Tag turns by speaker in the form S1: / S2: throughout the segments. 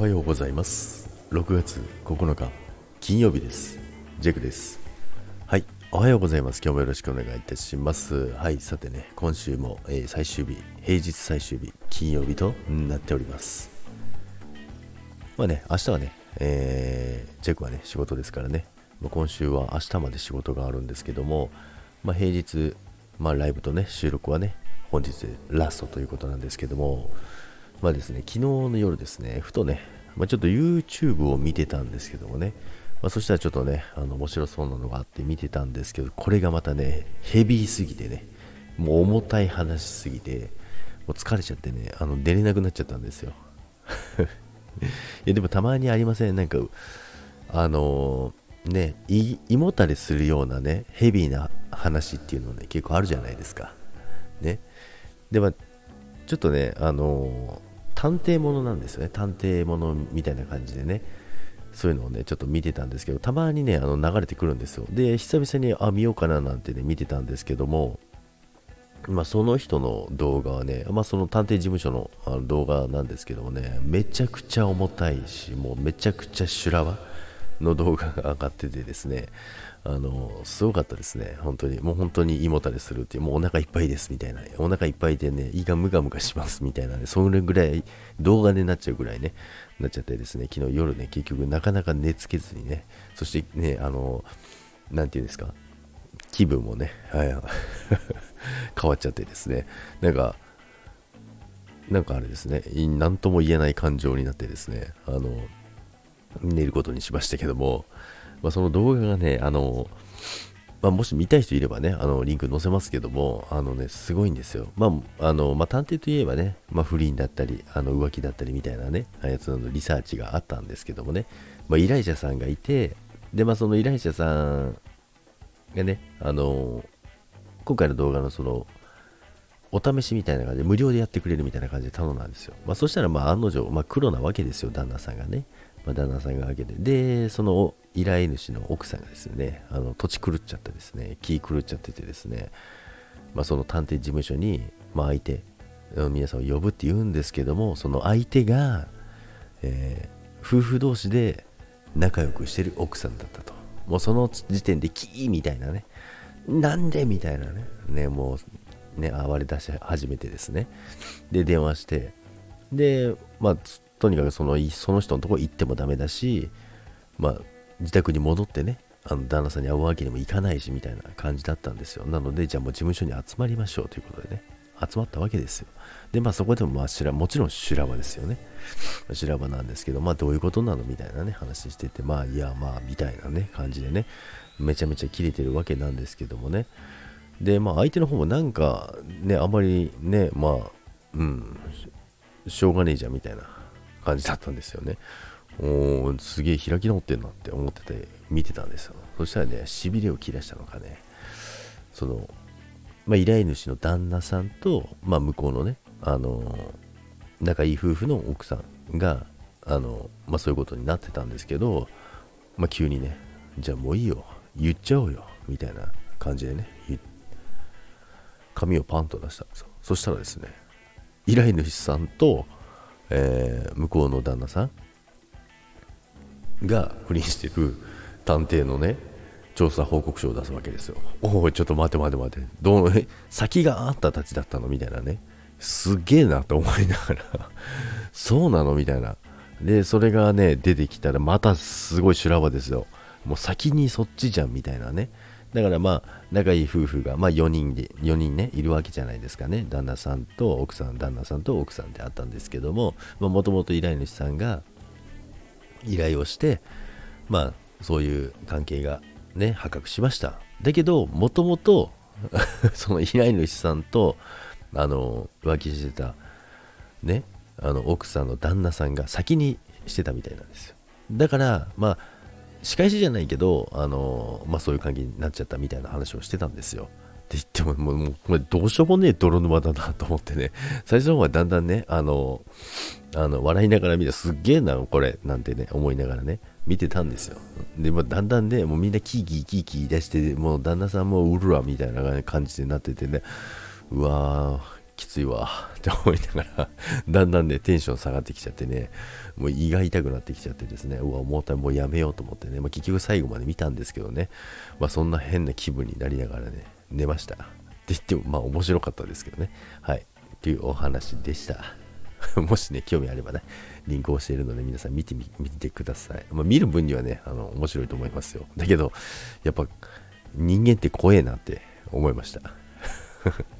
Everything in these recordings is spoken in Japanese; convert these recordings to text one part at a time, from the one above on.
S1: はようございます。6月9日金曜日です。ジェクです。はいおはようございます。今日もよろしくお願いいたします。はいさてね今週も、えー、最終日平日最終日金曜日となっております。まあね明日はね、えー、ジェクはね仕事ですからね。今週は明日まで仕事があるんですけども、まあ、平日、まあ、ライブとね収録はね本日ラストということなんですけどもまあですね、昨日の夜ですね、ふとね、まあ、ちょっと YouTube を見てたんですけどもね、まあ、そしたらちょっとね、あの面白そうなのがあって見てたんですけど、これがまたね、ヘビーすぎてね、もう重たい話すぎて、もう疲れちゃってね、あの出れなくなっちゃったんですよ。いや、でもたまにありません、なんか、あのー、ね、胃もたれするようなね、ヘビーな話っていうのね、結構あるじゃないですか。ね。で、も、ちょっとね、あのー探偵ものなんですよね。探偵ものみたいな感じでね。そういうのをねちょっと見てたんですけどたまにねあの流れてくるんですよ。で久々にあ見ようかななんてね見てたんですけどもまあ、その人の動画はね、まあ、その探偵事務所のあの動画なんですけどもね、めちゃくちゃ重たいし、もうめちゃくちゃ修羅場。の動画が上がっててですね、あの、すごかったですね。本当に。もう本当に胃もたれするっていう、もうお腹いっぱいですみたいな。お腹いっぱいでね、胃がムガムガしますみたいなね、それぐらい動画でなっちゃうぐらいね、なっちゃってですね、昨日夜ね、結局なかなか寝つけずにね、そしてね、あの、なんていうんですか、気分もね、はい、変わっちゃってですね、なんか、なんかあれですね、何とも言えない感情になってですね、あの、寝ることにしましたけども、まあ、その動画がね、あの、まあ、もし見たい人いればね、あの、リンク載せますけども、あのね、すごいんですよ。まあ、あの、まあ、探偵といえばね、まあ、不倫だったり、あの、浮気だったりみたいなね、あやつのリサーチがあったんですけどもね、まあ、依頼者さんがいて、で、まあ、その依頼者さんがね、あの、今回の動画のその、お試しみたいな感じで無料でやってくれるみたいな感じで頼んだんですよ。まあ、そしたら、まあ、案の定、まあ、黒なわけですよ、旦那さんがね。まあ、旦那さんが開けて、で、その依頼主の奥さんがですね、あの土地狂っちゃってですね、気狂っちゃっててですね、まあ、その探偵事務所に、まあ、相手、皆さんを呼ぶって言うんですけども、その相手が、えー、夫婦同士で仲良くしてる奥さんだったと。もうその時点でキーみたいなね、なんでみたいなね、ね、もう、ね、暴れ出し始めてですね。で、電話して、で、まあ、とにかくそのその人のとこ行ってもダメだし、まあ、自宅に戻ってね、あの旦那さんに会うわけにもいかないしみたいな感じだったんですよ。なので、じゃあもう事務所に集まりましょうということでね、集まったわけですよ。で、まあそこでもまあしら、もちろん修羅場ですよね。修羅場なんですけど、まあどういうことなのみたいなね、話してて、まあいや、まあみたいなね、感じでね、めちゃめちゃキレてるわけなんですけどもね。で、まあ相手の方もなんかね、あまりね、まあ、うん、しょうがねえじゃんみたいな感じだったんですよね。おすげえ開き直ってんなって思ってて見てたんですよ。そしたらね、しびれを切らしたのかね、その、まあ、依頼主の旦那さんと、まあ、向こうのね、あの、仲いい夫婦の奥さんが、あの、まあ、そういうことになってたんですけど、まあ、急にね、じゃあもういいよ、言っちゃおうよ、みたいな感じでね、紙をパンと出したんですよ。そしたらですね、依頼主さんと、えー、向こうの旦那さんが不倫してる探偵のね調査報告書を出すわけですよ。おおちょっと待て待て待て。どう先があったたちだったの？みたいなね。すげえなと思いながら。そうなの？みたいな。でそれがね出てきたらまたすごい修羅場ですよ。もう先にそっちじゃん。みたいなね。だからまあ仲いい夫婦が、まあ、4人で4人ねいるわけじゃないですかね。旦那さんと奥さん旦那さんと奥さんであったんですけどももともと依頼主さんが依頼をしてまあそういう関係がね破格しました。だけどもともとその依頼主さんとあの浮気してたねあの奥さんの旦那さんが先にしてたみたいなんですよ。だからまあ仕返しじゃないけど、あのまあ、そういう関係になっちゃったみたいな話をしてたんですよ。って言っても、もう、もうこれどうしようもねえ泥沼だなと思ってね、最初の方はだんだんね、あの、あの笑いながら見て、すっげえな、これ、なんてね、思いながらね、見てたんですよ。で、まあ、だんだんね、もうみんなキーキーキーキー出して、もう旦那さんもうるわ、みたいな感じになっててね、うわー、きついわ。って思いながらだんだんねテンション下がってきちゃってね。もう胃が痛くなってきちゃってですね。うわもうもうやめようと思ってね、まあ、結局最後まで見たんですけどね、まあ、そんな変な気分になりながらね寝ました。って言ってもまあ面白かったですけどね。はい。っていうお話でした。もしね興味あればねリンクをしているので皆さん見てみ見てください、まあ、見る分にはねあの面白いと思いますよ。だけどやっぱ人間って怖えなって思いました。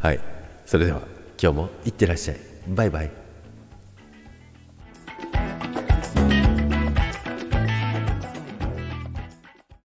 S1: はい。それでは今日もいってらっしゃい。バイバイ。